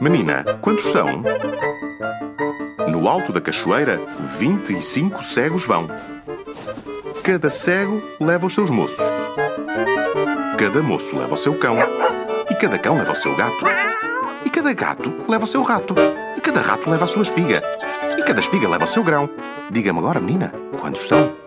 Menina, quantos são? No alto da cachoeira, vinte e cinco cegos vão. Cada cego leva os seus moços. Cada moço leva o seu cão. E cada cão leva o seu gato. E cada gato leva o seu rato. E cada rato leva a sua espiga. E cada espiga leva o seu grão. Diga-me agora, menina, quantos são?